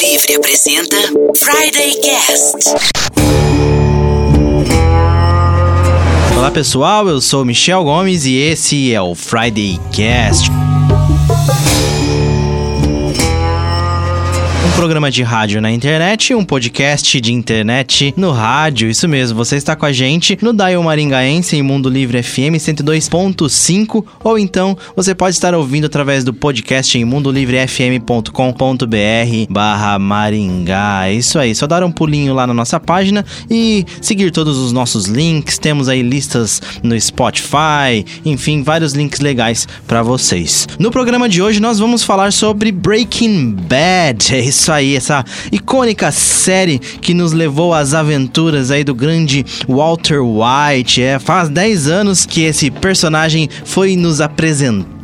Livre apresenta Friday Cast. Olá pessoal, eu sou Michel Gomes e esse é o Friday Cast. Programa de rádio na internet, um podcast de internet no rádio, isso mesmo, você está com a gente no Dial Maringaense em Mundo Livre FM 102.5 ou então você pode estar ouvindo através do podcast em mundolivrefm.com.br barra Maringá, isso aí, só dar um pulinho lá na nossa página e seguir todos os nossos links, temos aí listas no Spotify, enfim, vários links legais para vocês. No programa de hoje nós vamos falar sobre Breaking Bad, é isso aí, essa icônica série que nos levou às aventuras aí do grande Walter White. É, faz 10 anos que esse personagem foi nos apresentado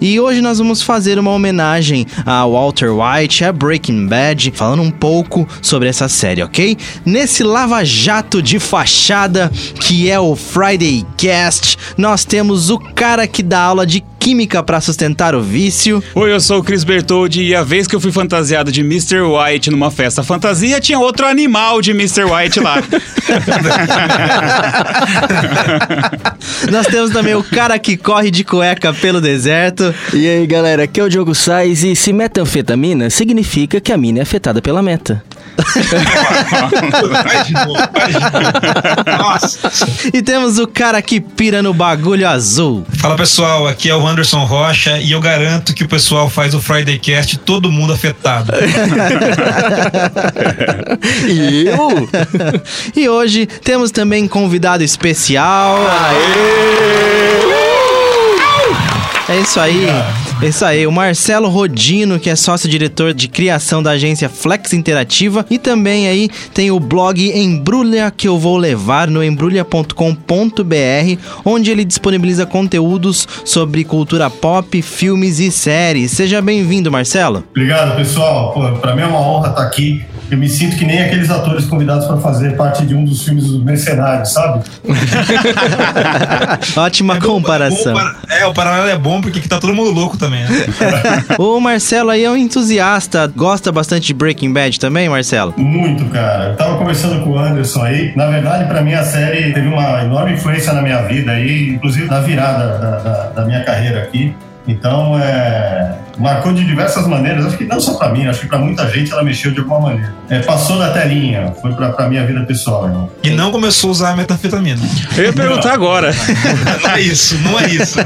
e hoje nós vamos fazer uma homenagem a Walter White, a Breaking Bad, falando um pouco sobre essa série, ok? Nesse lava-jato de fachada que é o Friday Cast, nós temos o cara que dá aula de química para sustentar o vício. Oi, eu sou o Chris Bertoldi e a vez que eu fui fantasiado de Mr. White numa festa fantasia, tinha outro animal de Mr. White lá. Nós temos também o cara que corre de cueca pelo deserto. E aí, galera, aqui é o Diogo Sais e se metanfetamina significa que a mina é afetada pela meta. Vai de novo, vai de novo. Nossa. E temos o cara que pira no bagulho azul. Fala pessoal, aqui é o Anderson Rocha e eu garanto que o pessoal faz o Friday Cast todo mundo afetado. E eu? E hoje temos também convidado especial. É isso aí. Isso aí, o Marcelo Rodino, que é sócio-diretor de criação da agência Flex Interativa, e também aí tem o blog Embrulha que eu vou levar no embrulha.com.br, onde ele disponibiliza conteúdos sobre cultura pop, filmes e séries. Seja bem-vindo, Marcelo. Obrigado, pessoal. Pô, pra mim é uma honra estar aqui. Eu me sinto que nem aqueles atores convidados para fazer parte de um dos filmes dos Mercenários, sabe? Ótima comparação. É, bom, é, o paralelo é bom porque aqui tá todo mundo louco também, né? O Marcelo aí é um entusiasta, gosta bastante de Breaking Bad também, Marcelo? Muito, cara. Eu tava conversando com o Anderson aí. Na verdade, pra mim, a série teve uma enorme influência na minha vida aí, inclusive na virada da, da- da minha carreira aqui. Então, é, marcou de diversas maneiras. Acho que não só pra mim, acho que pra muita gente ela mexeu de alguma maneira. É, passou da telinha, foi pra, pra minha vida pessoal, irmão. E não começou a usar a metanfetamina. Eu ia perguntar agora. Não é isso, não é isso.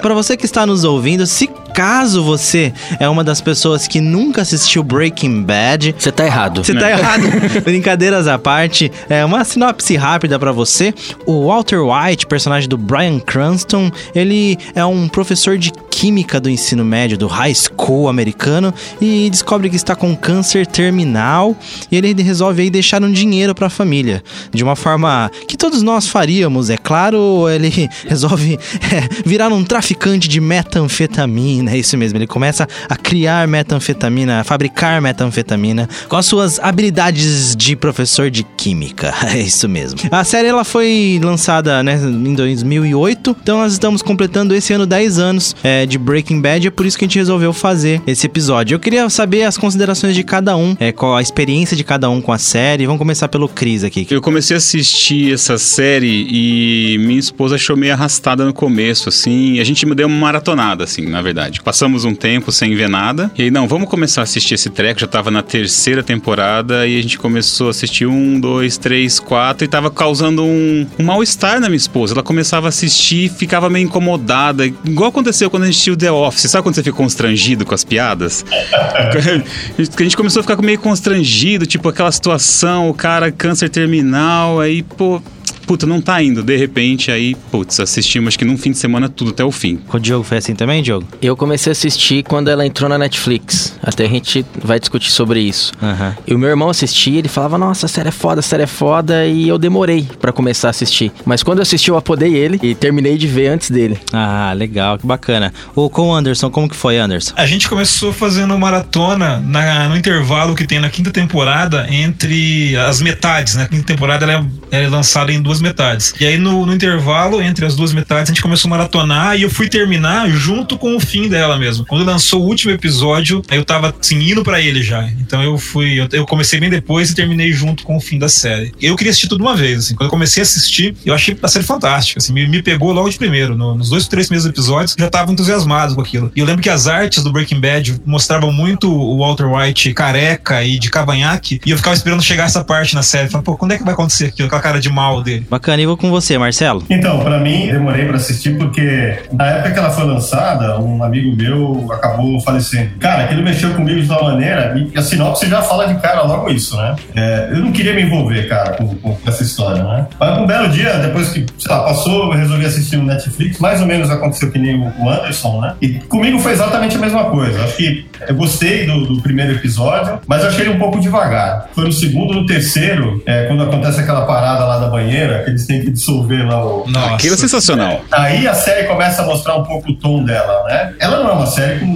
Para você que está nos ouvindo, se caso você é uma das pessoas que nunca assistiu Breaking Bad, Você tá errado. você tá errado. Brincadeiras à parte, é uma sinopse rápida pra você. O Walter White, personagem do Bryan Cranston, ele é um professor de química do ensino médio do high school americano e descobre que está com câncer terminal e ele resolve aí deixar um dinheiro pra família, de uma forma que todos nós faríamos, é claro, ele resolve é, virar um traficante de metanfetamina, é isso mesmo, ele começa a criar metanfetamina, a fabricar metanfetamina com as suas habilidades de professor de química, é isso mesmo. A série ela foi lançada né, em 2008, então nós estamos completando esse ano 10 anos é, de Breaking Bad, é por isso que a gente resolveu fazer esse episódio. Eu queria saber as considerações de cada um, é, qual a experiência de cada um com a série. Vamos começar pelo Cris aqui. Eu comecei a assistir essa série e minha esposa achou meio arrastada no começo, assim. A gente deu uma maratonada, assim, na verdade. Passamos um tempo sem ver nada. E aí, não, vamos começar a assistir esse treco. Já tava na terceira temporada e a gente começou a assistir um, dois, três, quatro. E tava causando um, um mal-estar na minha esposa. Ela começava a assistir e ficava meio incomodada. Igual aconteceu quando a gente assistiu The Office. Sabe quando você fica constrangido com as piadas? a gente começou a ficar meio constrangido, tipo aquela situação, o cara câncer terminal, aí, pô, puta, não tá indo. De repente, aí, putz, assistimos acho que num fim de semana tudo até o fim. O Diogo foi assim também, Diogo? Eu comecei a assistir quando ela entrou na Netflix. Até a gente vai discutir sobre isso. Aham. E o meu irmão assistia, ele falava, nossa, a série é foda, a série é foda, e eu demorei pra começar a assistir. Mas quando eu assisti, eu apodei ele e terminei de ver antes dele. Ah, legal, que bacana. O com o Anderson, como que foi, Anderson? A gente começou fazendo maratona na- no intervalo que tem na quinta temporada entre as metades, né? A quinta temporada ela é, ela é lançada em duas duas metades. E aí no, no intervalo entre as duas metades a gente começou a maratonar e eu fui terminar junto com o fim dela mesmo. Quando lançou o último episódio, eu tava assim, indo pra ele já. Então eu fui, eu, eu comecei bem depois e terminei junto com o fim da série. Eu queria assistir tudo uma vez, assim. Quando eu comecei a assistir, eu achei a série fantástica, assim, me, me pegou logo de primeiro. No, nos dois, três primeiros episódios, já tava entusiasmado com aquilo. E eu lembro que as artes do Breaking Bad mostravam muito o Walter White careca e de cavanhaque, e eu ficava esperando chegar essa parte na série. Falei, pô, quando é que vai acontecer aquilo? Com a cara de mal dele. Bacana, e vou com você, Marcelo. Então, pra mim, demorei pra assistir porque na época que ela foi lançada, um amigo meu acabou falecendo. Cara, aquilo mexeu comigo de uma maneira, e a sinopse já fala de cara logo isso, né? É, eu não queria me envolver, cara, com, com essa história, né? Mas um belo dia, depois que, sei lá, passou, eu resolvi assistir no Netflix, mais ou menos aconteceu que nem o Anderson, né? E comigo foi exatamente a mesma coisa. Acho que eu gostei do, do primeiro episódio, mas eu achei ele um pouco devagar. Foi no segundo, no terceiro, é, quando acontece aquela parada lá da banheira, que eles têm que dissolver lá o. Nossa. Aquilo é sensacional. Aí a série começa a mostrar um pouco o tom dela, né? Ela não é uma série com.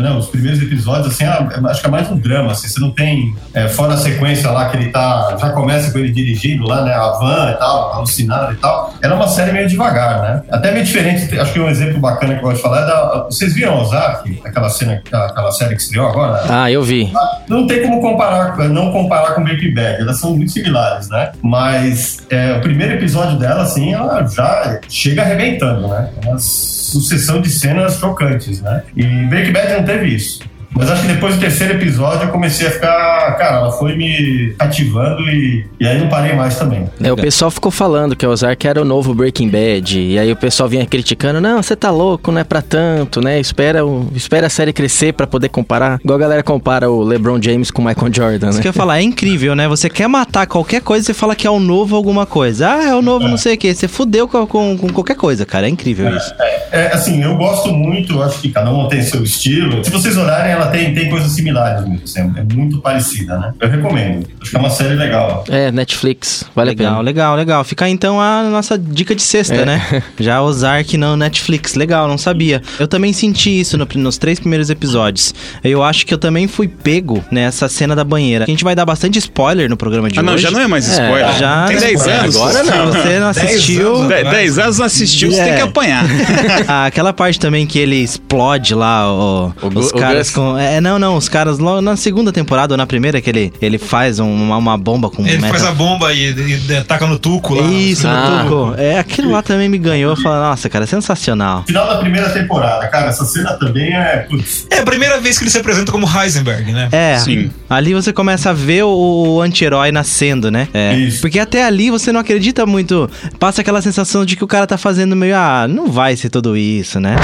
Né, os primeiros episódios, assim, é- acho que é mais um drama, assim. Você não tem. é, fora a sequência lá que ele tá. Já começa com ele dirigindo lá, né? A van e tal, alucinado e tal. Ela é uma série meio devagar, né? Até meio diferente. Acho que um exemplo bacana que eu gosto de falar é da. Vocês viram Ozark? Aquela cena, aquela série que estreou agora? Ah, eu vi. Não tem como comparar, não comparar com Breaking Bad, elas são muito similares, né? Mas é, o primeiro episódio dela, assim, ela já chega arrebentando, né? É uma sucessão de cenas chocantes, né? E Breaking Bad não teve isso. Mas acho que depois do terceiro episódio eu comecei a ficar. Cara, ela foi me cativando e, e aí não parei mais também. É, o pessoal ficou falando que o Ozark era o novo Breaking Bad. E aí o pessoal vinha criticando: não, você tá louco, não é pra tanto, né? Espera, o- espera a série crescer pra poder comparar. Igual a galera compara o LeBron James com o Michael Jordan, Isso né? que eu ia falar, é incrível, né? Você quer matar qualquer coisa, você fala que é o novo alguma coisa. Ah, é o novo não sei o quê. Você fudeu com, com, com qualquer coisa, cara. É incrível isso. É, assim, eu gosto muito, acho que cada um tem seu estilo. Se vocês olharem, ela tem, tem coisas similares mesmo. assim, É muito parecida, né? Eu recomendo. Acho que é uma série legal. É, Netflix, vale a Legal, pena. legal, legal. Fica então a nossa dica de sexta, É. né? Já Ozark não Netflix. Legal, não sabia. Eu também senti isso no- nos três primeiros episódios. Eu acho que eu também fui pego nessa cena da banheira. A gente vai dar bastante spoiler no programa de Ah, não, hoje. já não é mais É, spoiler. já- Tem 10 anos. Agora Se você não Dez assistiu... anos, De- 10 anos não assistiu, você É. tem que apanhar. Ah, Aquela parte também que ele explode lá, o, os o caras Gus. com. É, não, não, os caras logo na segunda temporada ou na primeira que ele, ele faz um- uma, uma bomba com Ele metal- faz a bomba e, e, e taca no tuco lá. Isso, no Ah. tuco. É, aquilo lá também me ganhou. Eu falei, nossa, cara, sensacional. Final da primeira temporada, cara, essa cena também é. Putz, É a primeira vez que ele se apresenta como Heisenberg, né? É, Sim. ali você começa a ver o, o anti-herói nascendo, né? É. Isso. Porque até ali você não acredita muito. Passa aquela sensação de que o cara tá fazendo meio, ah, não vai ser tudo isso, né?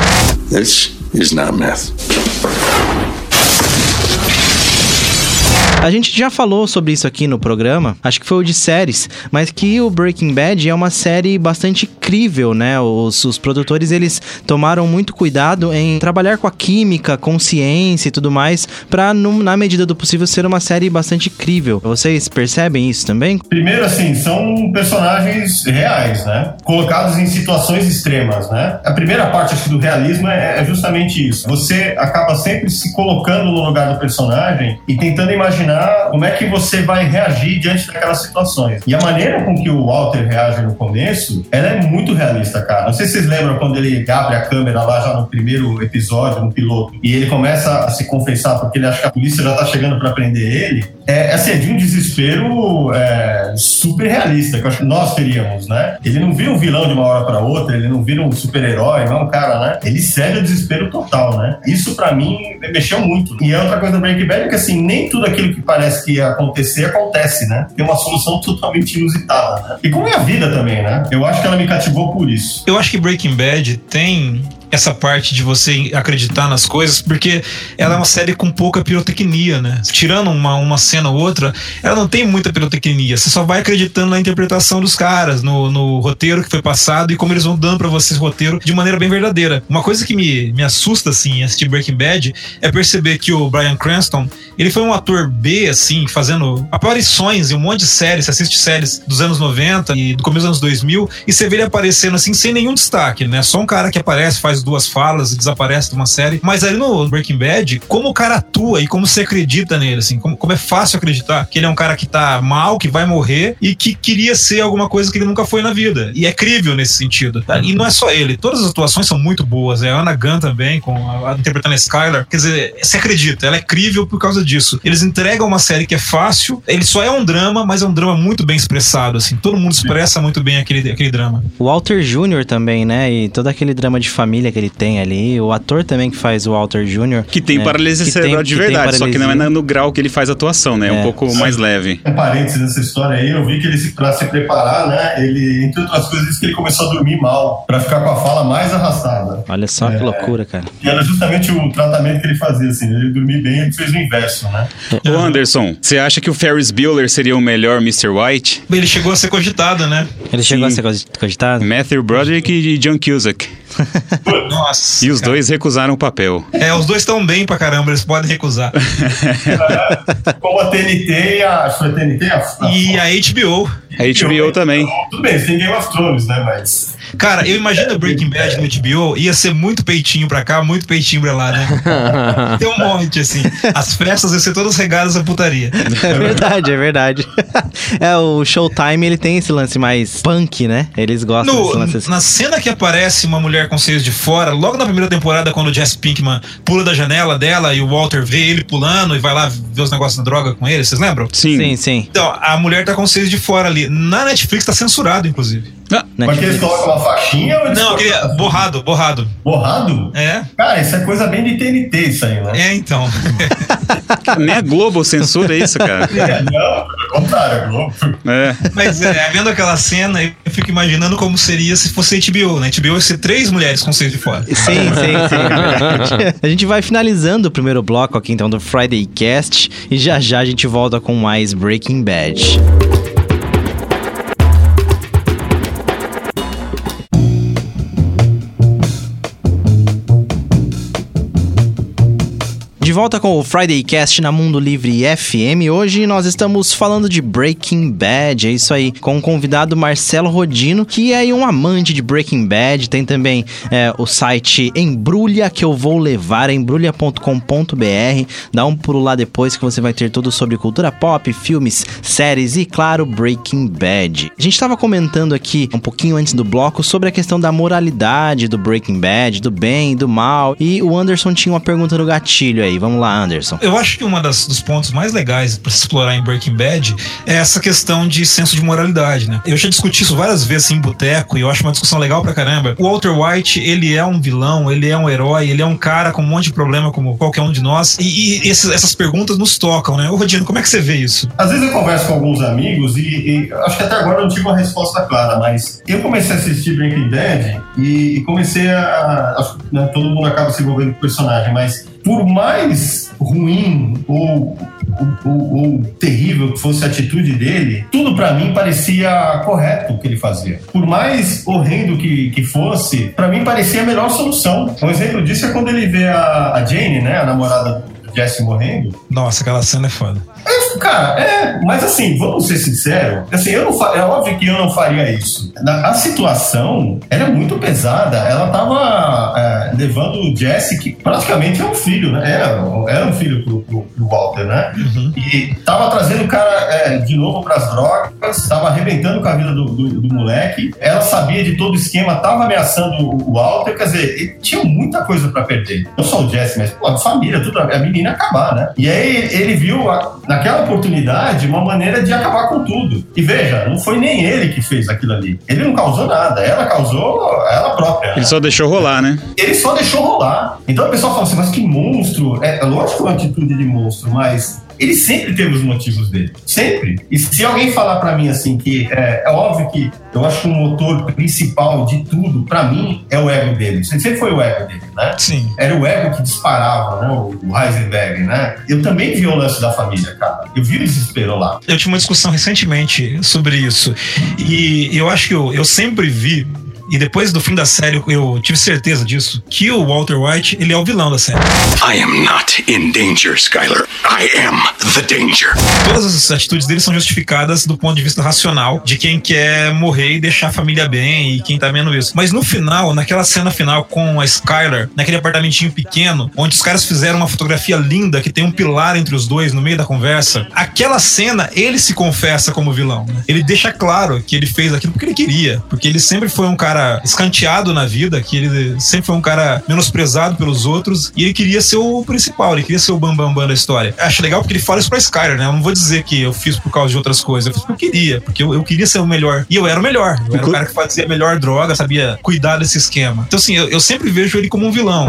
This is not meth. A gente já falou sobre isso aqui no programa, acho que foi o de séries, mas que o Breaking Bad é uma série bastante crível, né? Os, os produtores, eles tomaram muito cuidado em trabalhar com a química, com ciência e tudo mais, no- na medida do possível, ser uma série bastante crível. Vocês percebem isso também? Primeiro, assim, são personagens reais, né? Colocados em situações extremas, né? A primeira parte, acho do realismo é, é justamente isso. Você acaba sempre se colocando no lugar do personagem e tentando imaginar como é que você vai reagir diante daquelas situações. E a maneira com que o Walter reage no começo, ela é muito realista, cara. Não sei se vocês lembram quando ele abre a câmera lá já no primeiro episódio, no piloto, e ele começa a se confessar porque ele acha que a polícia já tá chegando para prender ele. É, assim, é de um desespero é, super realista, que eu acho que nós teríamos, né? Ele não vira um vilão de uma hora para outra, ele não vira um super-herói, não é um cara, né? Ele cede o desespero total, né? Isso para mim mexeu muito. E a outra coisa do Breaking Bad é que, assim, nem tudo aquilo que parece que ia acontecer, acontece, né? Tem uma solução totalmente inusitada, né? E como é a vida também, né? Eu acho que ela me cativou por isso. Eu acho que Breaking Bad tem essa parte de você acreditar nas coisas, porque ela é uma série com pouca pirotecnia, né? Tirando uma, uma cena ou outra, ela não tem muita pirotecnia. Você só vai acreditando na interpretação dos caras, no, no roteiro que foi passado e como eles vão dando pra você esse roteiro de maneira bem verdadeira. Uma coisa que me, me assusta, assim, em assistir Breaking Bad é perceber que o Bryan Cranston, ele foi um ator B, assim, fazendo aparições em um monte de séries. Você assiste séries dos anos 90 e do começo dos anos 2000 e você vê ele aparecendo, assim, sem nenhum destaque, né? Só um cara que aparece, faz duas falas e desaparece de uma série. Mas ali no Breaking Bad, como o cara atua e como você acredita nele, assim, como, como é fácil acreditar que ele é um cara que tá mal, que vai morrer e que queria ser alguma coisa que ele nunca foi na vida. E é crível nesse sentido. tá? E não é só ele, todas as atuações são muito boas. É a Ana Gunn também, com a, a- interpretando a Skylar. Quer dizer, você acredita, ela é crível por causa disso. Eles entregam uma série que é fácil, ele só é um drama, mas é um drama muito bem expressado, assim. Todo mundo expressa muito bem aquele, aquele drama. O Walter Jr. também, né? E todo aquele drama de família que ele tem ali. O ator também que faz o Walter Jr. Que tem né, paralisia que cerebral tem- de verdade, só que não é no grau que ele faz atuação, né? É um É. pouco mais leve. Um parênteses nessa história aí, eu vi que ele, pra se preparar, né, ele, entre outras coisas, disse que ele começou a dormir mal, pra ficar com a fala mais arrastada. Olha só que loucura, cara. E era justamente o tratamento que ele fazia, assim, ele dormir bem, ele fez o inverso, né? Ô Anderson, você acha que o Ferris Bueller seria o melhor Mr. White? Ele chegou a ser cogitado, né? Ele chegou Sim. a ser cogitado? Matthew Broderick e John Cusack. Nossa. E os cara. dois recusaram o papel. É, os dois estão bem pra caramba, eles podem recusar. Como a TNT e a. Foi a TNT e a. a E a HBO. A HBO também. Tudo bem, tem Game of Thrones, né? Mas. Cara, eu imagino Breaking Bad no HBO, ia ser muito peitinho pra cá, muito peitinho pra lá, né? Tem um monte, assim. As festas iam ser todas regadas a putaria. É verdade, é verdade. é, o Showtime, ele tem esse lance mais punk, né? Eles gostam desse No, lance assim. na cena que aparece uma mulher com seios de fora, logo na primeira temporada, quando o Jesse Pinkman pula da janela dela e o Walter vê ele pulando e vai lá ver os negócios da droga com ele, vocês lembram? Sim. Sim, sim. Então, a mulher tá com seios de fora ali. Na Netflix tá censurado, inclusive. Ah, Mas que eles colocam uma faixinha ou Não, aquele borrado, borrado. Borrado? É, Cara, isso é coisa bem de TNT, isso aí, né? é então. nem a Globo censura isso, cara. É, não, pelo contrário, é Globo. É. Mas é, vendo aquela cena, eu fico imaginando como seria se fosse HBO, né? HBO ia ser três mulheres com seios de fora. Sim, sim, sim. é a gente vai finalizando o primeiro bloco aqui, então, do Friday Cast. E já já a gente volta com mais Breaking Bad. Volta com o Friday Cast na Mundo Livre FM. Hoje nós estamos falando de Breaking Bad, é isso aí, com o convidado Marcelo Rodino, que é um amante de Breaking Bad. Tem também é, o site Embrulha que eu vou levar, embrulha.com.br. Dá um pulo lá depois que você vai ter tudo sobre cultura pop, filmes, séries e, claro, Breaking Bad. A gente estava comentando aqui um pouquinho antes do bloco sobre a questão da moralidade do Breaking Bad, do bem e do mal. E o Anderson tinha uma pergunta no gatilho aí. Vamos lá, Anderson. Eu acho que um dos pontos mais legais para se explorar em Breaking Bad é essa questão de senso de moralidade, né? Eu já discuti isso várias vezes em boteco e eu acho uma discussão legal pra caramba. O Walter White, ele é um vilão, ele é um herói, ele é um cara com um monte de problema como qualquer um de nós. E, e esses- essas perguntas nos tocam, né? Ô, Rodino, como é que você vê isso? Às vezes eu converso com alguns amigos e, e acho que até agora eu não tive uma resposta clara, mas eu comecei a assistir Breaking Bad e, e comecei a. que, né, todo mundo acaba se envolvendo com o personagem, mas por mais ruim ou, ou, ou- terrível que fosse a atitude dele, tudo pra mim parecia correto o que ele fazia. Por mais horrendo que, que fosse, pra mim parecia a melhor solução. Um exemplo disso é quando ele vê a, a Jane, né, a namorada Jesse morrendo. Nossa, aquela cena é foda. Cara, é, mas assim, vamos ser sinceros, assim, eu não é óbvio que eu não faria isso. Na- a situação era muito pesada. Ela tava é, levando o Jesse, que praticamente é um filho, né? Era, era um filho pro, pro, pro Walter, né? E tava trazendo o cara é, de novo pras drogas, tava arrebentando com a vida do, do, do moleque. Ela sabia de todo o esquema, tava ameaçando o, o Walter, quer dizer, ele tinha muita coisa pra perder. Não só o Jesse, mas pô, a família, tudo, a menina ia acabar, né? E aí ele viu a- naquela oportunidade uma maneira de acabar com tudo. E veja, não foi nem ele que fez aquilo ali. Ele não causou nada, ela causou ela própria. Ele só deixou rolar, né? Ele só deixou rolar. Então o pessoal fala assim, mas que monstro. É, é lógico uma atitude de monstro, mas ele sempre teve os motivos dele. Sempre. E se alguém falar pra mim assim que é, é óbvio que eu acho que o motor principal de tudo, pra mim, é o ego dele. Sempre foi o ego dele, né? Sim. Era o ego que disparava, né? O o Heisenberg, né? Eu também vi o lance da família, cara. Eu vi o desespero lá. Eu tive uma discussão recentemente sobre isso. E eu acho que eu, eu sempre vi e depois do fim da série eu tive certeza disso, que o Walter White, ele é o vilão da série. I am not in danger, Skyler. I am the danger. Todas as atitudes dele são justificadas do ponto de vista racional de quem quer morrer e deixar a família bem e quem tá vendo isso. Mas no final, naquela cena final com a Skyler, naquele apartamentinho pequeno, onde os caras fizeram uma fotografia linda que tem um pilar entre os dois no meio da conversa, aquela cena ele se confessa como vilão. Né? Ele deixa claro que ele fez aquilo porque ele queria, porque ele sempre foi um cara escanteado na vida, que ele sempre foi um cara menosprezado pelos outros e ele queria ser o principal, ele queria ser o bambambam bam, bam da história. Acho legal porque ele fala isso pra Skyler, né? Eu não vou dizer que eu fiz por causa de outras coisas, eu fiz porque eu queria, porque eu, eu queria ser o melhor. E eu era o melhor. Eu era o cara que fazia a melhor droga, sabia cuidar desse esquema. Então, assim, eu, eu sempre vejo ele como um vilão.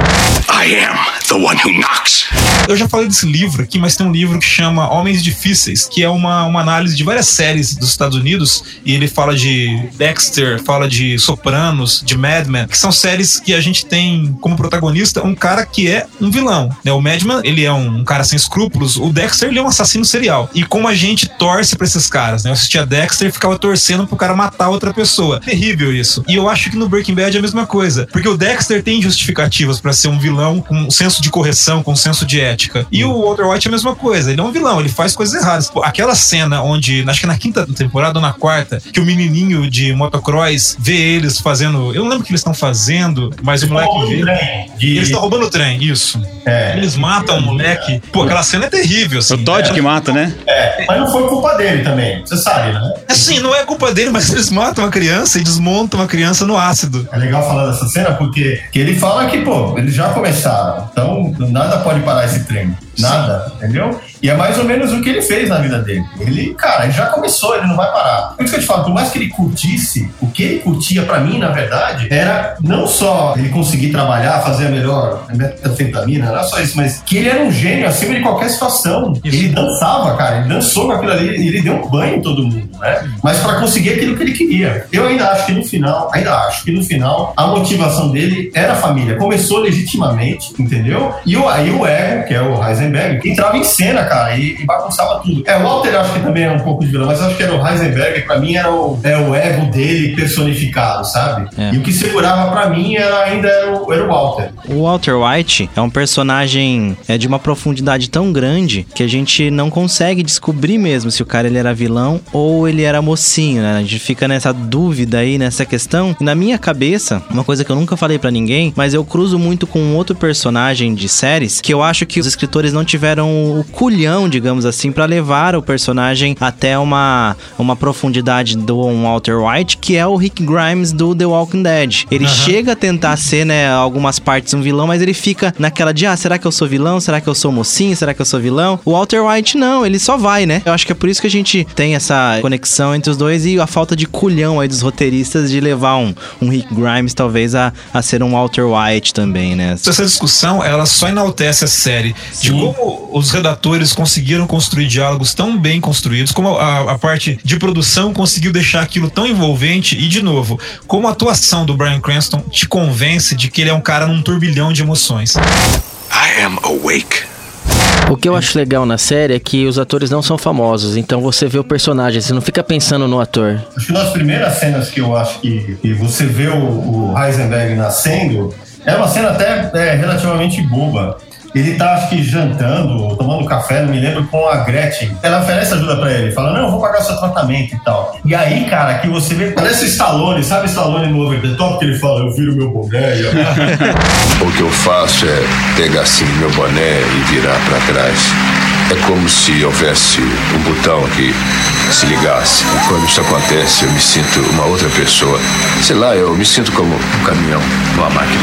I am the one who knocks. Eu já falei desse livro aqui, mas tem um livro que chama Homens Difíceis, que é uma, uma análise de várias séries dos Estados Unidos, e ele fala de Dexter, fala de Sopranos, de Mad Men, que são séries que a gente tem como protagonista um cara que é um vilão. Né? O Madman, ele é um, cara sem escrúpulos, o Dexter, ele é um assassino serial. E como a gente torce pra esses caras, né? Eu assistia Dexter e ficava torcendo pro cara matar outra pessoa. Terrível isso. E eu acho que no Breaking Bad é a mesma coisa, porque o Dexter tem justificativas para ser um vilão com um senso de correção, com um senso de ética. E o Walter White é a mesma coisa, ele é um vilão, ele faz coisas erradas. Aquela cena onde, acho que na quinta temporada ou na quarta, que o menininho de motocross vê eles fazendo, eu não lembro o que eles estão fazendo, mas o moleque vê. Trem de- Eles estão roubando o trem, isso. É. Eles matam o moleque. Pô, aquela cena é terrível, assim. O Todd que mata, né? É, mas não foi culpa dele também, você sabe, né? Assim, não é culpa dele, mas eles matam a criança e desmontam a criança no ácido. É legal falar dessa cena porque que ele fala que, pô, eles já começaram, então nada pode parar esse trem. Nada, entendeu? E é mais ou menos o que ele fez na vida dele. Ele, cara, ele já começou, ele não vai parar. Por isso que eu te falo, por mais que ele curtisse, o que ele curtia pra mim, na verdade, era não só ele conseguir trabalhar, fazer a melhor metanfetamina, não era só isso, mas que ele era um gênio acima de qualquer situação. Isso. Ele dançava, cara, ele dançou com aquilo ali, e ele deu um banho em todo mundo, né? Mas pra conseguir aquilo que ele queria. Eu ainda acho que no final, ainda acho que no final, a motivação dele era a família. Começou legitimamente, entendeu? E aí o ego, que é o Heisenberg, que entrava em cena, cara, e, e bagunçava tudo. É, o Walter acho que também era um pouco de vilão, mas acho que era o Heisenberg, pra mim era o, é o ego dele personificado, sabe? É. E o que segurava pra mim era, ainda era o, era o Walter. O Walter White é um personagem é, de uma profundidade tão grande que a gente não consegue descobrir mesmo se o cara ele era vilão ou ele era mocinho, né? A gente fica nessa dúvida aí, nessa questão. E na minha cabeça, uma coisa que eu nunca falei pra ninguém, mas eu cruzo muito com um outro personagem de séries que eu acho que os escritores não tiveram o culhão, digamos assim, pra levar o personagem até uma, uma profundidade do Walter White, que é o Rick Grimes do The Walking Dead. Ele chega a tentar ser, né, algumas partes um vilão, mas ele fica naquela de, ah, será que eu sou vilão? Será que eu sou mocinho? Será que eu sou vilão? O Walter White não, ele só vai, né? Eu acho que é por isso que a gente tem essa conexão entre os dois e a falta de culhão aí dos roteiristas de levar um, um Rick Grimes talvez a, a ser um Walter White também, né? Essa discussão, ela só enaltece a série. De Sim. Como os redatores conseguiram construir diálogos tão bem construídos, como a, a parte de produção conseguiu deixar aquilo tão envolvente e, de novo, como a atuação do Brian Cranston te convence de que ele é um cara num turbilhão de emoções. I am awake. O que eu acho legal na série é que os atores não são famosos, então você vê o personagem, você não fica pensando no ator. Acho que uma das primeiras cenas que eu acho que, que você vê o, o Heisenberg nascendo é uma cena até é, relativamente boba. Ele tá, acho que, jantando, tomando café, não me lembro, com a Gretchen. Ela oferece ajuda pra ele, fala, não, eu vou pagar seu tratamento e tal. E aí, cara, que você vê, parece o Stallone, sabe o Stallone no Over the Top, que ele fala, eu viro meu boné e O que eu faço é pegar assim meu boné e virar pra trás. É como se houvesse um botão que se ligasse. E quando isso acontece, eu me sinto uma outra pessoa. Sei lá, eu me sinto como um caminhão numa máquina.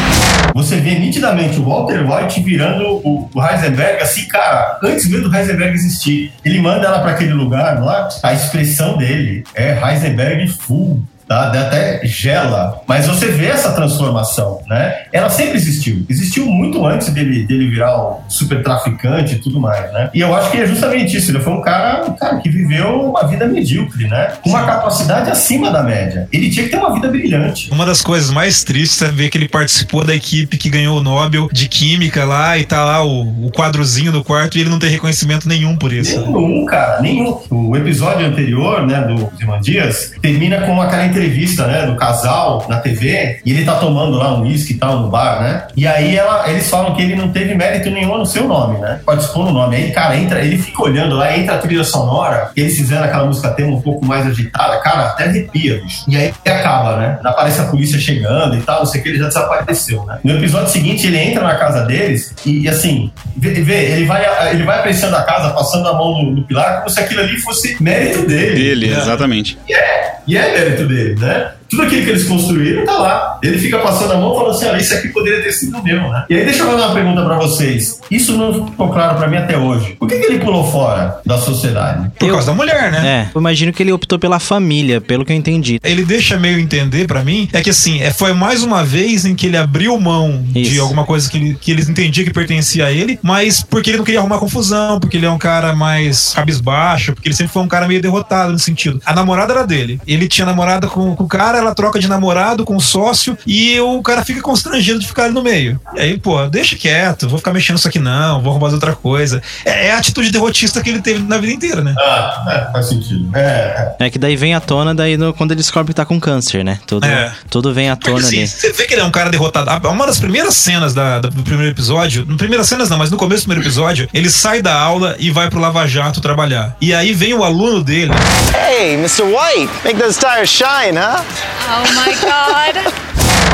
Você vê nitidamente o Walter White virando o, o Heisenberg assim, cara, antes mesmo do Heisenberg existir. Ele manda ela para aquele lugar lá, a expressão dele é Heisenberg full. Tá? Até gela. Mas você vê essa transformação, né? Ela sempre existiu. Existiu muito antes dele, dele virar um super traficante e tudo mais, né? E eu acho que é justamente isso. Ele foi um cara, um cara que viveu uma vida medíocre, né? Com uma capacidade acima da média. Ele tinha que ter uma vida brilhante. Uma das coisas mais tristes é ver que ele participou da equipe que ganhou o Nobel de Química lá e tá lá o, o quadrozinho do quarto e ele não tem reconhecimento nenhum por isso. Nenhum, cara, nenhum. O episódio anterior, né, do Simão Dias, termina com aquela entrevista, né, do casal na TV, e ele tá tomando lá um uísque e tal no bar, né? E aí ela, eles falam que ele não teve mérito nenhum no seu nome, né? Participou no nome. Aí, cara, entra, ele fica olhando lá, entra a trilha sonora, eles fizeram aquela música tema um pouco mais agitada, cara, até arrepia, bicho. E aí acaba, né? Aparece a polícia chegando e tal, não sei o que, ele já desapareceu, né? No episódio seguinte, ele entra na casa deles e, assim, vê, vê, ele vai, ele vai apreciando a casa, passando a mão no, no pilar, como se aquilo ali fosse mérito dele. Dele, né? exatamente. E é, e é mérito dele, né? Tudo aquilo que eles construíram tá lá. Ele fica passando a mão falando assim: olha, isso aqui poderia ter sido meu, né? E aí, deixa eu fazer uma pergunta pra vocês. Isso não ficou claro pra mim até hoje. Por que, que ele pulou fora da sociedade? Por causa da mulher, né? É, eu imagino que ele optou pela família, pelo que eu entendi. Ele deixa meio entender pra mim é que assim, é, foi mais uma vez em que ele abriu mão de Isso. alguma coisa que, ele, que eles entendiam que pertencia a ele, mas porque ele não queria arrumar confusão, porque ele é um cara mais cabisbaixo, porque ele sempre foi um cara meio derrotado nesse sentido. A namorada era dele. Ele tinha namorada com, com o cara, ela troca de namorado com o sócio e o cara fica constrangido de ficar ali no meio. E aí, pô, deixa quieto, vou ficar mexendo isso aqui não, vou arrumar outra coisa. É, é a atitude derrotista que ele teve na vida inteira, né? Ah, é, faz sentido. É, é. É que daí vem à tona, daí no- quando ele descobre que tá com câncer, né? Tudo, É. tudo vem à Porque, tona assim, ali. você vê que ele é um cara derrotado. Uma das primeiras cenas da- do primeiro episódio, não primeiras cenas não, mas no começo do primeiro episódio, ele sai da aula e vai pro Lava Jato trabalhar. E aí vem o aluno dele, Hey, Mr. White, make those tires shine, huh? Oh my god.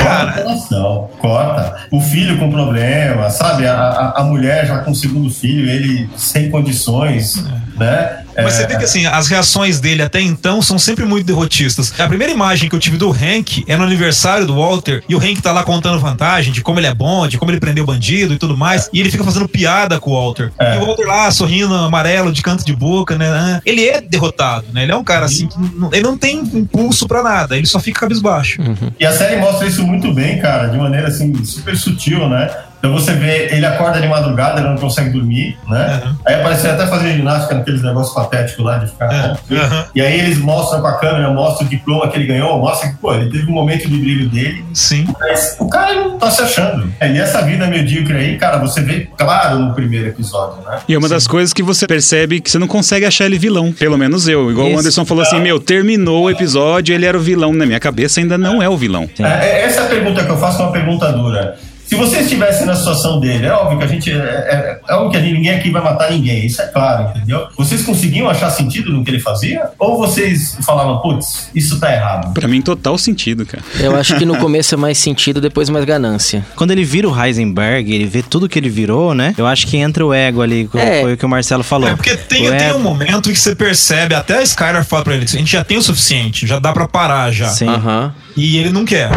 cara. Relação, corta. O filho com problema, sabe? A, a, a mulher já com o segundo filho, ele sem condições, né? Mas você É, vê que assim, as reações dele até então são sempre muito derrotistas. A primeira imagem que eu tive do Hank é no aniversário do Walter, e o Hank tá lá contando vantagem de como ele é bom, de como ele prendeu bandido e tudo mais, e ele fica fazendo piada com o Walter. É. E o Walter lá, sorrindo amarelo, de canto de boca, né? Ah, Ele é derrotado, né? Ele é um cara assim, que não- ele não tem impulso pra nada, ele só fica cabisbaixo. E a série mostra isso muito bem, cara, de maneira assim, super sutil, né? Então você vê, ele acorda de madrugada, ele não consegue dormir, né? Uhum. Aí aparece até fazendo ginástica naqueles negócios patéticos lá de ficar. É, né? uhum. E aí eles mostram com a câmera, mostram o diploma que ele ganhou, mostra que, pô, ele teve um momento de brilho dele, Sim. mas o cara não tá se achando. É, e essa vida medíocre aí, cara, você vê claro no primeiro episódio, né? E é uma das coisas que você percebe que você não consegue achar ele vilão. Pelo menos eu. Igual Isso. o Anderson falou assim: meu, terminou o episódio, ele era o vilão. Na minha cabeça ainda não é o vilão. Sim. É, essa é a pergunta que eu faço, é uma pergunta dura. Se você estivesse na situação dele, é óbvio que a gente. É, é, é óbvio que a gente- ninguém aqui vai matar ninguém, isso é claro, entendeu? Vocês conseguiam achar sentido no que ele fazia? Ou vocês falavam, putz, isso tá errado? Pra mim, total sentido, cara. Eu acho que no começo é mais sentido, depois mais ganância. Quando ele vira o Heisenberg, ele vê tudo que ele virou, né? Eu acho que entra o ego ali, É. foi o que o Marcelo falou. É porque tem, O tem ego- um momento que você percebe, até a Skyler fala pra ele, a gente já tem o suficiente, já dá pra parar já. Sim. Aham. E ele não quer.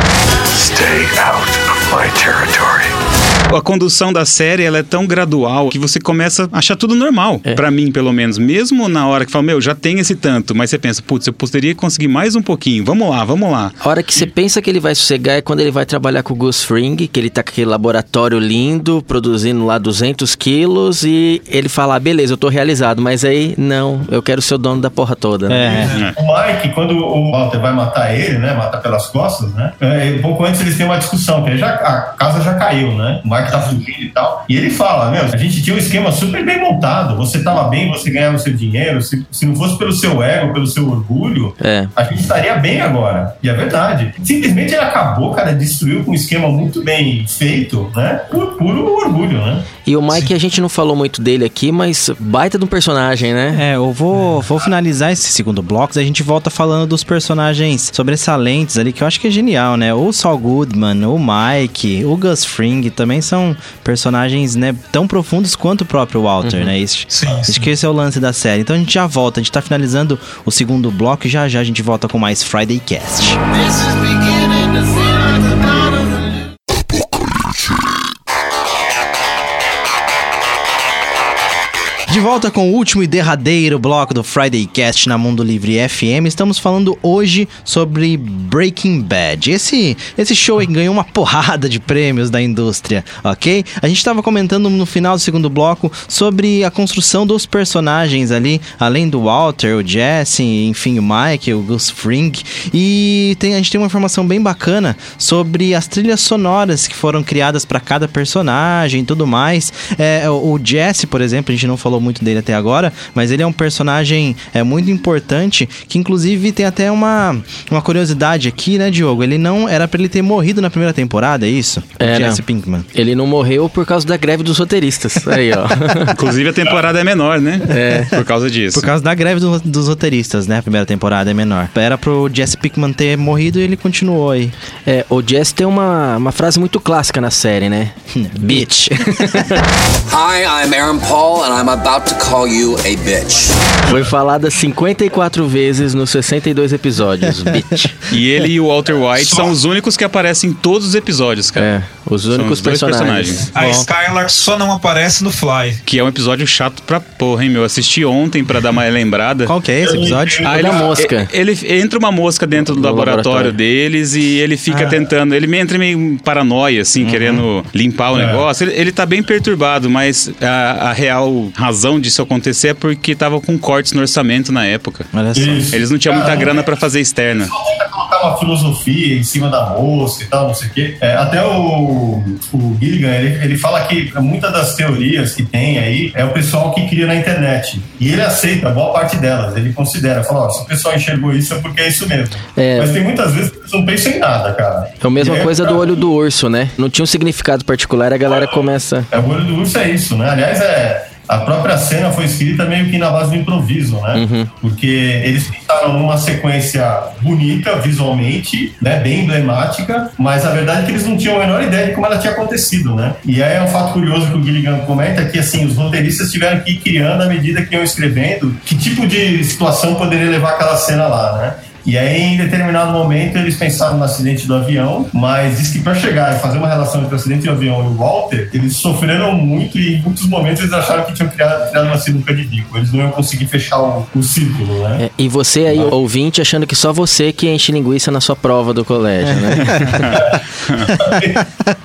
Stay out my territory. A condução da série ela é tão gradual que você começa a achar tudo normal. É. Pra mim, pelo menos. Mesmo na hora que fala, meu, já tem esse tanto. Mas você pensa, putz, eu poderia conseguir mais um pouquinho. Vamos lá, vamos lá. A hora que você pensa que ele vai sossegar é quando ele vai trabalhar com o Gus Fring, que ele tá com aquele laboratório lindo, produzindo lá 200 quilos, e ele fala, ah, beleza, eu tô realizado, mas aí, não, eu quero ser o dono da porra toda. né? É. O Mike, quando o Walter vai matar ele, né? Mata pelas costas, né? é, um pouco antes eles têm uma discussão, que já, a casa já caiu, né? O Mike tá fugindo e tal. E ele fala, meu, a gente tinha um esquema super bem montado. Você tava bem, você ganhava o seu dinheiro. Se, se não fosse pelo seu ego, pelo seu orgulho, É. a gente estaria bem agora. E é verdade. Simplesmente ele acabou, cara, destruiu com um esquema muito bem feito, né? Por puro orgulho, né? E o Mike, a gente não falou muito dele aqui, mas baita de um personagem, né? É, eu vou, vou finalizar esse segundo bloco, a gente volta falando dos personagens sobressalentes ali, que eu acho que é genial, né? O Saul Goodman, o Mike, o Gus Fring também são personagens, né, tão profundos quanto o próprio Walter, né? Isso, Sim, acho sim. que esse é o lance da série. Então a gente já volta, a gente tá finalizando o segundo bloco e já já a gente volta com mais Friday Cast. De volta com o último e derradeiro bloco do Friday Cast na Mundo Livre FM. Estamos falando hoje sobre Breaking Bad. Esse, esse show ganhou uma porrada de prêmios da indústria, ok? A gente estava comentando no final do segundo bloco sobre a construção dos personagens ali, além do Walter, o Jesse, enfim, o Mike, o Gus Fring. E tem, a gente tem uma informação bem bacana sobre as trilhas sonoras que foram criadas para cada personagem e tudo mais. É, o o Jesse, por exemplo, a gente não falou muito dele até agora, mas ele é um personagem é, muito importante, que inclusive tem até uma, uma curiosidade aqui, né, Diogo? Ele não era pra ele ter morrido na primeira temporada, é isso? Era. Jesse Pinkman. Ele não morreu por causa da greve dos roteiristas. Aí, ó. Inclusive a temporada é menor, né? É. Por causa disso. Por causa da greve do- dos roteiristas, né? A primeira temporada é menor. Era pro Jesse Pinkman ter morrido e ele continuou aí. É, o Jesse tem uma, uma frase muito clássica na série, né? Bitch. Hi, I'm Aaron Paul, and I'm about to call you a bitch. Foi falada 54 vezes nos 62 episódios. Bitch. E ele e o Walter White são os únicos que aparecem em todos os episódios, cara. É, os São únicos os dois personagens. A Skylar só não aparece no Fly. Que é um episódio chato pra porra, hein, meu? Assisti ontem pra dar uma lembrada. Qual que é esse episódio? Ah, da mosca. Ele, ele- entra uma mosca dentro do laboratório, laboratório. deles e ele fica Ah. tentando. Ele entra meio em paranoia, assim, querendo limpar o negócio. Ele, ele tá bem perturbado, mas a, a real razão disso acontecer é porque tava com cortes no orçamento na época. Olha só. Isso. Eles não tinham muita grana pra fazer externa. Só tenta colocar uma filosofia em cima da mosca e tal, não sei o quê. É, até o, o Gilligan, ele, ele fala que muitas das teorias que tem aí é o pessoal que cria na internet. E ele aceita boa parte delas. Ele considera, fala, ó, se o pessoal enxergou isso é porque é isso mesmo. É. Mas tem muitas vezes que eles não pensam em nada, cara. É a mesma E aí, coisa do olho do urso, né? Não tinha um significado particular, a galera começa. É, o olho do urso é isso, né? Aliás, é, a própria cena foi escrita meio que na base do improviso, né? Porque eles pensaram numa sequência bonita visualmente, né? Bem emblemática, mas a verdade é que eles não tinham a menor ideia de como ela tinha acontecido, né? E aí é um fato curioso que o Gilligan comenta que, assim, os roteiristas tiveram que ir criando à medida que iam escrevendo que tipo de situação poderia levar aquela cena lá, né? E aí, em determinado momento, eles pensaram no acidente do avião, mas diz que para chegar e fazer uma relação entre o acidente do avião e o Walter, eles sofreram muito e em muitos momentos eles acharam que tinham criado, criado uma sinuca de bico. Eles não iam conseguir fechar o, o círculo, né? É, e você aí, ouvinte, achando que só você que enche linguiça na sua prova do colégio, né?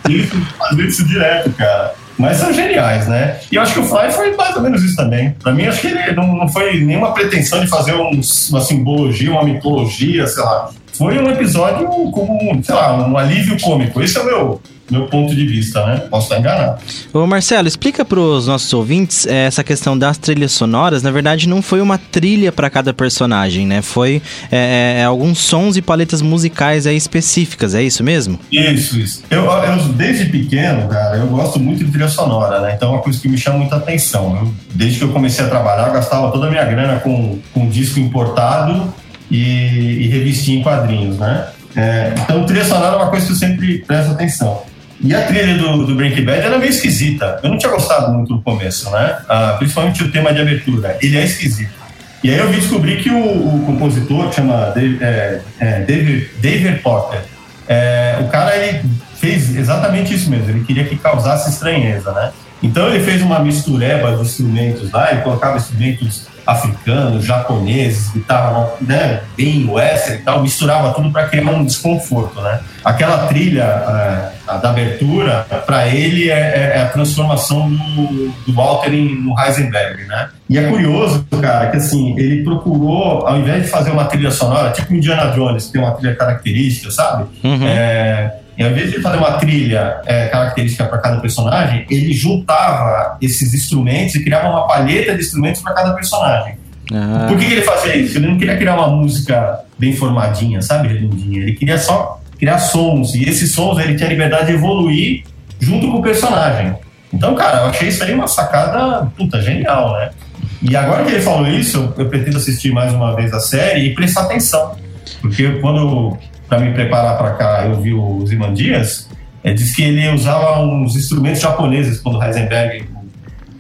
Eles fazem isso direto, cara. Mas são geniais, né? E eu acho que o Fly foi mais ou menos isso também. Pra mim, acho que ele não, não foi nenhuma pretensão de fazer um- uma simbologia, uma mitologia, sei lá. Foi um episódio como, sei lá, um alívio cômico. Esse é o meu, meu ponto de vista, né? Posso estar enganado. Ô Marcelo, explica pros nossos ouvintes eh, essa questão das trilhas sonoras. Na verdade, não foi uma trilha para cada personagem, né? Foi eh, eh, alguns sons e paletas musicais aí específicas, é isso mesmo? Isso, isso. Eu, eu, desde pequeno, cara, eu gosto muito de trilha sonora, né? Então é uma coisa que me chama muita atenção. Eu, desde que eu comecei a trabalhar, eu gastava toda a minha grana com, com disco importado e, e revistinha em quadrinhos, né? É, então trilha sonora é uma coisa que eu sempre presto atenção. E a trilha do, do Breaking Bad era meio esquisita. Eu não tinha gostado muito no começo, né? Ah, principalmente o tema de abertura. Ele é esquisito. E aí eu vim descobrir que o, o compositor, chama Dave, é, é, David, David Porter, é, o cara ele fez exatamente isso mesmo. Ele queria que causasse estranheza, né? Então ele fez uma mistureba de instrumentos lá, ele colocava instrumentos africanos, japoneses, guitarra né, bem western e tal, misturava tudo para criar um desconforto, né? Aquela trilha é, da abertura, para ele, é, é a transformação do, do Walter em, no Heisenberg, né? E é curioso, cara, que assim, ele procurou, ao invés de fazer uma trilha sonora, tipo Indiana Jones, que tem uma trilha característica, sabe? É, e ao invés de fazer uma trilha é, característica para cada personagem, ele juntava esses instrumentos e criava uma palheta de instrumentos para cada personagem. Ah, Por que, que ele fazia isso? Ele não queria criar uma música bem formadinha, sabe, redondinha. Ele queria só criar sons. E esses sons ele tinha liberdade de evoluir junto com o personagem. Então, cara, eu achei isso aí uma sacada, puta, genial, né? E agora que ele falou isso, eu, eu pretendo assistir mais uma vez a série e prestar atenção. Porque quando, para me preparar para cá, eu vi o Zimandias, é, diz que ele usava uns instrumentos japoneses quando Heisenberg,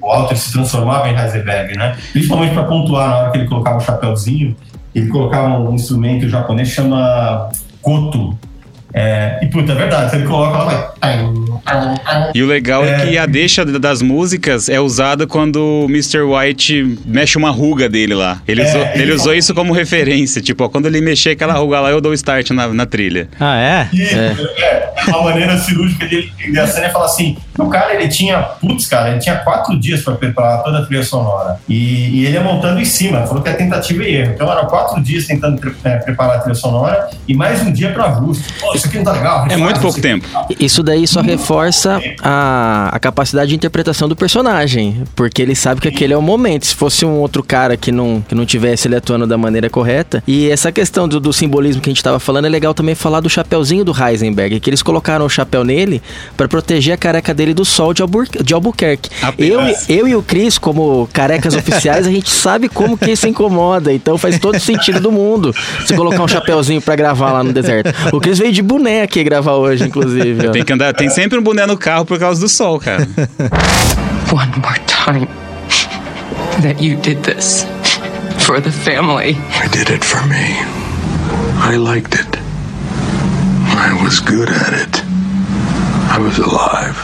o Walter se transformava em Heisenberg, né? Principalmente para pontuar na hora que ele colocava o chapéuzinho, ele colocava um instrumento japonês chama koto. É, e puta, é verdade, ele coloca lá, vai. E o legal é, É. que a deixa das músicas é usada quando o Mr. White mexe uma ruga dele lá. Ele, É, usou, ele ele usou isso como referência. Tipo, ó, quando ele mexer aquela ruga lá, eu dou start na, na trilha. ah, é? Isso, é. é uma maneira cirúrgica de ele entender a cena e falar assim: o cara ele tinha, putz, cara, ele tinha quatro dias para preparar toda a trilha sonora. E, e ele ia montando em cima, falou que é tentativa e erro. Então eram quatro dias tentando pre- é, preparar a trilha sonora e mais um dia para ajuste. Pô, isso aqui não tá legal. É muito pouco tempo. Isso daí só reforça a, a capacidade de interpretação do personagem, porque ele sabe que aquele é o momento. Se fosse um outro cara que não, que não tivesse ele atuando da maneira correta. E essa questão do, do simbolismo que a gente tava falando é legal também falar do chapeuzinho do Heisenberg, que eles colocaram o chapéu nele para proteger a careca dele do sol de, Albur de Albuquerque. Eu, e- eu e o Cris, como carecas oficiais, a gente sabe como que isso incomoda. Então faz todo sentido do mundo se colocar um chapeuzinho pra gravar lá no deserto. O Cris veio de boné aqui gravar hoje, inclusive. Tem que andar, tem sempre um boné no carro por causa do sol, cara. One more time that you did this for the family. I did it for me. I liked it. I was good at it. I was alive.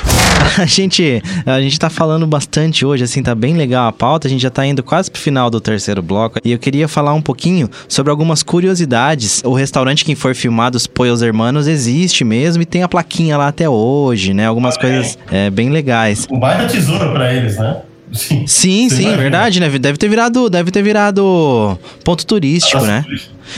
A gente, a gente tá falando bastante hoje, assim, tá bem legal a pauta. A gente já tá indo quase pro final do terceiro bloco. E eu queria falar um pouquinho sobre algumas curiosidades. O restaurante que foi filmado, os Poios Hermanos, existe mesmo e tem a plaquinha lá até hoje, né? Algumas coisas é, bem legais. Um baita tesouro pra eles, né? Sim, Sim, sim, imagina. verdade, né? Deve ter virado, deve ter virado ponto turístico, né?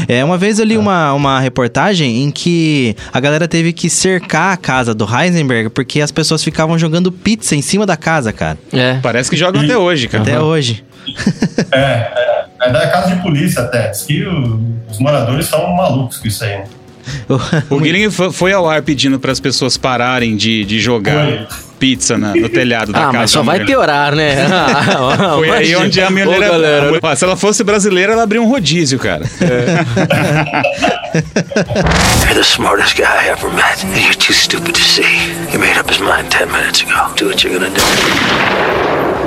É, uma vez eu li uma, uma reportagem em que a galera teve que cercar a casa do Heisenberg porque as pessoas ficavam jogando pizza em cima da casa, cara. É. Parece que jogam até hoje, cara. Até hoje. É, é, é da casa de polícia até. Diz que os moradores são malucos com isso aí. né? O Guilherme fo- foi ao ar pedindo para as pessoas pararem de, de jogar Foi. Pizza na- no telhado da Ah, casa. mas só vai piorar, né? Ah, Foi aí onde a minha Ô, mulher. galera, Se ela fosse brasileira, ela abriu um rodízio, cara. You're the smartest guy I ever met, and you're too stupid to see. He made up his mind ten minutes ago. Do what you're gonna do.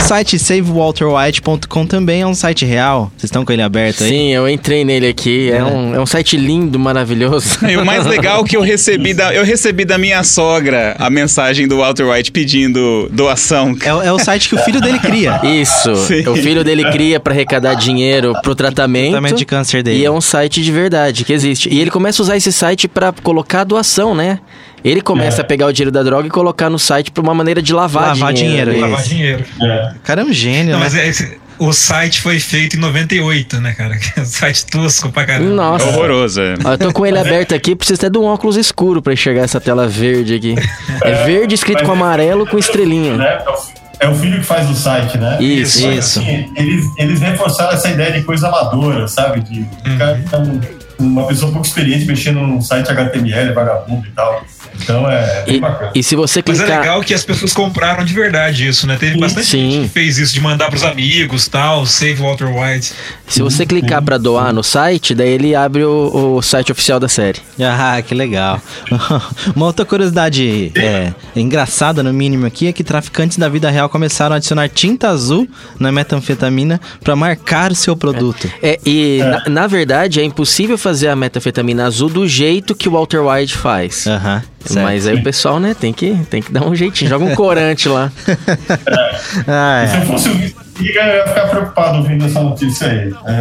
O site savewalterwhite.com também é um site real. Vocês estão com ele aberto aí? Sim, eu entrei nele aqui. É, um, é um site lindo, maravilhoso. E o mais legal é que eu recebi da, eu recebi da minha sogra a mensagem do Walter White pedindo doação. É, o- é o site que o filho dele cria. Isso. Sim. O filho dele cria pra arrecadar dinheiro pro tratamento. Tratamento de câncer dele. E é um site de verdade que existe. E ele começa a usar esse site pra colocar doação, né? Ele começa É. a pegar o dinheiro da droga e colocar no site pra uma maneira de lavar, Lavar dinheiro, Isso. Lavar dinheiro. É. Cara, é um gênio, Não, né? mas é esse- o site foi feito em 98, né, cara? É um site tosco pra caramba. Nossa. Horroroso. é. Ó, eu tô com ele aberto aqui, preciso até de um óculos escuro pra enxergar essa tela verde aqui. É verde escrito com amarelo com estrelinha. Né? É o- É o filho que faz o site, né? Isso, Mas, isso. assim, eles, eles reforçaram essa ideia de coisa amadora, sabe? De ficar um- uma pessoa pouco experiente mexendo num site HTML, vagabundo e tal. Então é bem E, bacana. e se você Mas é clicar. legal que as pessoas compraram de verdade isso, né? Teve bastante Sim. gente que fez isso, de mandar pros amigos tal, Save Walter White. Se você clicar pra doar no site, daí ele abre o, o site oficial da série. Ah, que legal. Uma outra curiosidade é, engraçada, no mínimo, aqui é que traficantes da vida real começaram a adicionar tinta azul na metanfetamina pra marcar o seu produto. É, e Na, na verdade é impossível fazer a metafetamina azul do jeito que o Walter White faz. Aham. Certo. Mas aí o pessoal, né, tem que, tem que dar um jeitinho. Joga um corante lá. Ah, Se é. eu fosse o Liga, eu ia ficar preocupado ouvindo essa notícia aí. É,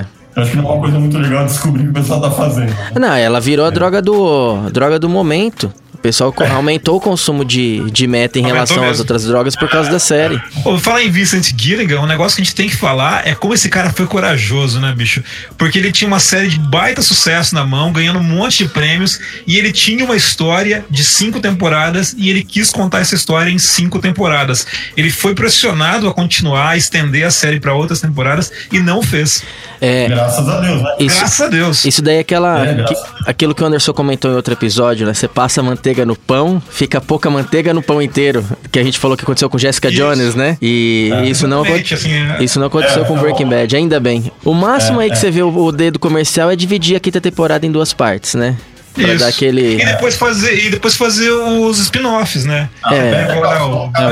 É. Eu acho que não é uma coisa muito legal descobrir o que o pessoal tá fazendo. né? Não, ela virou a droga do droga do momento. O pessoal co- aumentou o consumo de, de meta em Aumentou relação às mesmo. outras drogas por causa da série. Pô, falar em Vincent Gilligan, um negócio que a gente tem que falar é como esse cara foi corajoso, né, bicho? Porque ele tinha uma série de baita sucesso na mão, ganhando um monte de prêmios, e ele tinha uma história de cinco temporadas e ele quis contar essa história em cinco temporadas. Ele foi pressionado a continuar, a estender a série para outras temporadas e não fez. É, Graças a Deus, né? Isso- Graças a Deus. Isso daí é aquela. É, que- aquilo que o Anderson comentou em outro episódio, né? Você passa manteiga no pão, fica pouca manteiga no pão inteiro. Que a gente falou que aconteceu com Jessica Isso. Jones, né? E isso não assim, é- Isso não aconteceu É, com Breaking. Bad, ainda bem. O máximo É, aí que é. você vê o, o dedo comercial é dividir a quinta temporada em duas partes, né? Pra Isso. dar aquele. E depois fazer, e depois fazer os spin-offs, né? É. Lá o- É o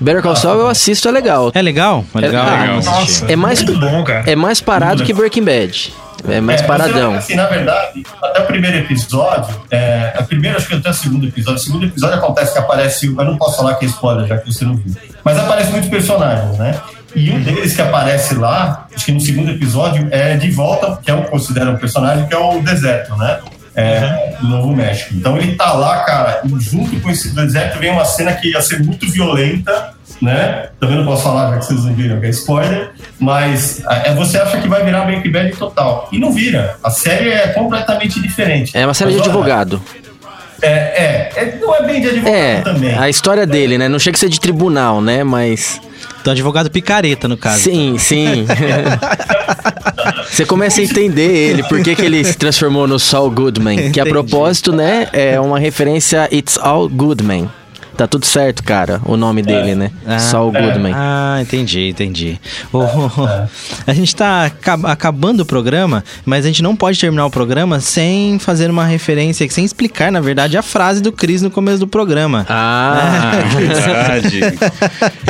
Better Call Saul. Eu assisto, é legal. É legal? É legal. É eu legal. Nossa, É mais- muito bom, cara. É mais parado que Breaking Bad. É mais É, paradão. Assim, na verdade, até o primeiro episódio, é, a primeira, acho que até o segundo episódio. O segundo episódio acontece que aparece. Eu não posso falar que é spoiler, já que você não viu. Mas aparecem muitos personagens, né? E um deles que aparece lá, acho que no segundo episódio, é de volta, que é um, considera um personagem, que é o Deserto, né? É, do Novo México. Então ele tá lá, cara, e junto com esse deserto vem uma cena que ia ser muito violenta, né? Também não posso falar, já que vocês não viram, que é spoiler, mas é, você acha que vai virar Breaking Bad total. E não vira. A série é completamente diferente. É uma série Mas, de olha, advogado. É, é, é, não é bem de advogado É, também. a história dele, né? Não chega a ser de tribunal, né? Mas. Do advogado picareta, no caso. Sim, sim. Você começa a entender ele, por que, que ele se transformou no Saul Goodman. Que a propósito, né, é uma referência a It's All Goodman. Tá tudo certo, cara, o nome dele, né? Saul Goodman. Ah, entendi, entendi. Ô, ô, ô, A gente tá acab- acabando o programa, mas a gente não pode terminar o programa sem fazer uma referência, sem explicar, na verdade, a frase do Chris no começo do programa. Ah, Verdade.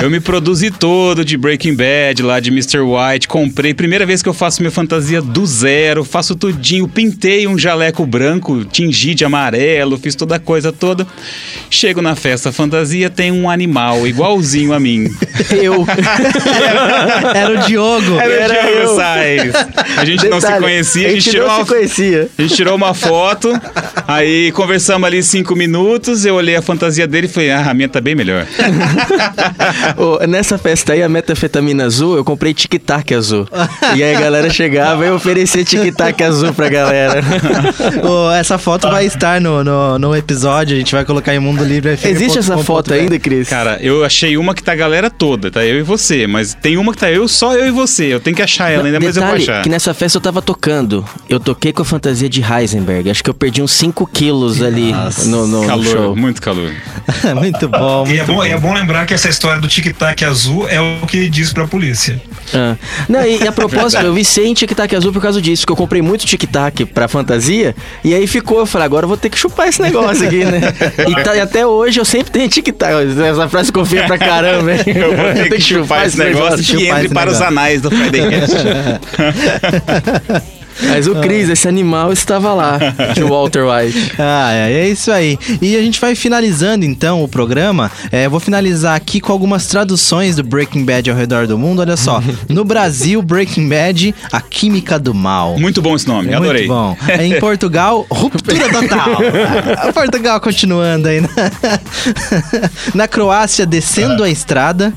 Eu me produzi todo de Breaking Bad, lá de Mr. White. Comprei, primeira vez que eu faço minha fantasia do zero, faço tudinho. Pintei um jaleco branco, tingi de amarelo, fiz toda a coisa toda. Chego na festa fantasia, tem um animal igualzinho a mim. eu. Era o Diogo. Era, Era o Diogo eu. Sainz. A gente não se Detalhe, conhecia, a gente tirou não uma se conhecia. A gente tirou uma foto, aí conversamos ali cinco minutos, eu olhei a fantasia dele e falei, ah, a minha tá bem melhor. Ô, nessa festa aí, a metafetamina azul, eu comprei tic-tac azul. E aí a galera chegava e oferecia tic-tac azul pra galera. Ô, essa foto vai estar no, no, no episódio, a gente vai colocar em Mundo Livre. Existe essa foto ainda, Cris? Cara, eu achei uma que tá a galera toda, tá eu e você, mas tem uma que tá eu, só eu e você. Eu tenho que achar ela ainda, mas eu vou achar. que nessa festa eu tava tocando. Eu toquei com a fantasia de Heisenberg. Acho que eu perdi uns 5 quilos ali no, no- no calor, show. muito calor. muito bom, E é muito bom, bom. e é bom lembrar que essa história do tic-tac azul é o que diz pra polícia. Ah. Não, e, e a propósito, eu viciei em tic-tac azul por causa disso, que eu comprei muito tic-tac pra fantasia, e aí ficou, eu falei, agora eu vou ter que chupar esse negócio aqui, né? E, tá- e até hoje eu sempre tenho tic-tac. Essa frase confia pra caramba, hein? Eu vou ter que chupar esse negócio que chupar entre para os negócio. anais do Friday Cast. Mas o Cris, esse animal estava lá, de Walter White. Ah, é, é isso aí. E a gente vai finalizando então o programa. É, vou finalizar aqui com algumas traduções do Breaking Bad ao redor do mundo. Olha só. No Brasil, Breaking Bad, a química do mal. Muito bom esse nome, adorei. Muito bom. Em Portugal, ruptura total. Portugal continuando aí. né? Na Croácia, descendo a estrada.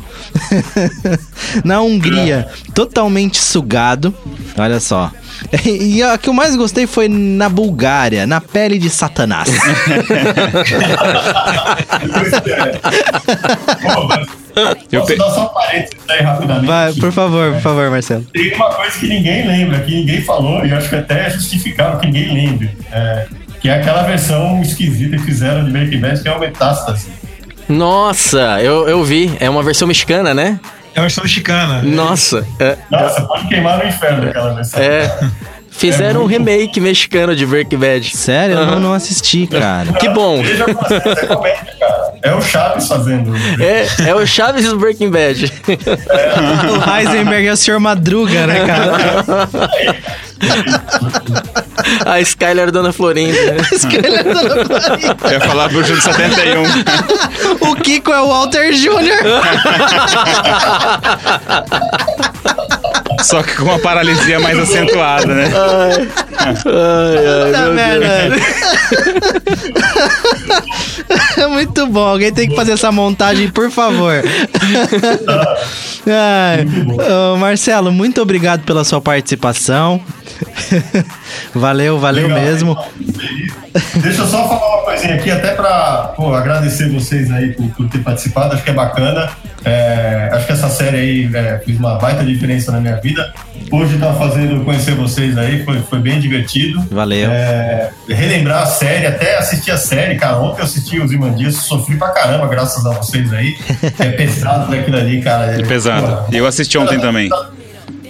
Na Hungria, totalmente sugado. Olha só. E a que eu mais gostei foi na Bulgária, na pele de Satanás. Eu Posso pe- dar só um parênteses aí rapidamente? Vai, por favor, por favor, Marcelo. Tem uma coisa que ninguém lembra, que ninguém falou, e acho que até é justificável que ninguém lembre. é, que é aquela versão esquisita que fizeram de Breaking Bad, que é o Metástase. Nossa, eu, eu vi. É uma versão mexicana, né? É uma versão mexicana. Nossa. É. Nossa, pode queimar no inferno aquela versão. é. Fizeram um remake mexicano de Breaking Bad. Sério, eu não, assisti, cara. Que bom. Veja é comédia, cara. É o Chaves fazendo. É, é o Chaves do Breaking Bad. O Heisenberg é o Sr. Madruga, né, cara? A Skyler Dona Florinda. Eu ia falar Bruxa do 71. O Kiko é o Walter Jr. Só que com uma paralisia mais acentuada, né? Ai, ai, Puta meu merda. Muito bom. Alguém tem que fazer essa montagem, por favor. Marcelo, muito obrigado pela sua participação. Valeu, valeu Legal. mesmo. Deixa eu só falar uma coisinha aqui, até pra pô, agradecer vocês aí por, por ter participado, acho que é bacana. É, acho que essa série aí é, fez uma baita diferença na minha vida. Hoje tá fazendo conhecer vocês aí, foi, foi bem divertido. Valeu. É, relembrar a série, até assistir a série, cara. Ontem eu assisti os Imandias, sofri pra caramba, graças a vocês aí. É pesado daquilo ali, cara. É, Pesado. pô, E eu assisti ontem também.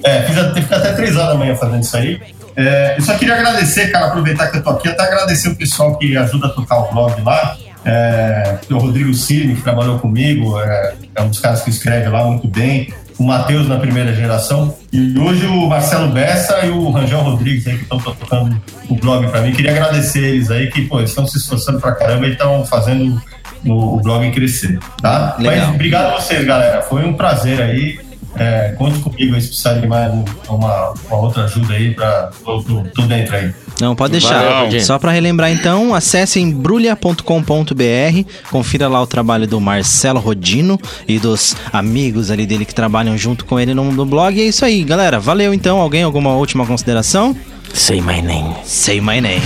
é, fiz a- fiquei até três horas da manhã fazendo isso aí. É, eu só queria agradecer, cara, aproveitar que eu tô aqui, até agradecer o pessoal que ajuda a tocar o blog lá. É, o Rodrigo Cine, que trabalhou comigo, é, é um dos caras que escreve lá muito bem. O Matheus na primeira geração. E hoje o Marcelo Bessa e o Rangel Rodrigues aí que estão tocando o blog pra mim. Queria agradecer eles aí, que pô, estão se esforçando pra caramba e estão fazendo o, o blog crescer, tá? Legal. Mas obrigado a vocês, galera. Foi um prazer aí. É, conte comigo aí se precisar de mais uma, uma outra ajuda aí pra. Tô, tô- tô dentro aí. Não, pode deixar. Valeu. Só pra relembrar então, acesse embrulha.com.br, confira lá o trabalho do Marcelo Rodino e dos amigos ali dele que trabalham junto com ele no, no blog. E é isso aí, galera. Valeu então. Alguém, alguma última consideração? Say my name. Say my name.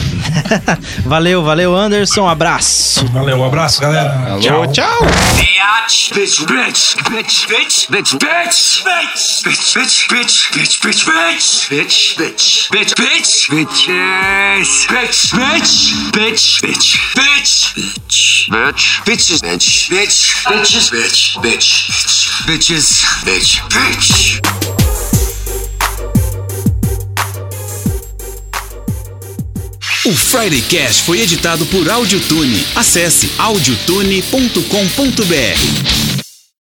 valeu, valeu, Anderson. Abraço. Valeu, um abraço, galera. Alô, Tchau. tchau. Bitch, bitch, bitch, bitch, bitch, bitch, bitch, bitch, bitch, bitch, bitch, bitch, bitch, bitch, bitch, bitch, bitch, bitch, yes, bitch, bitch, bitch, bitch, bitch, bitch, bitch, bitches, bitch, bitch, bitches, bitch, bitch, bitches, bitch, bitch. O Friday Cast foi editado por Audiotune. Acesse audiotune.com.br.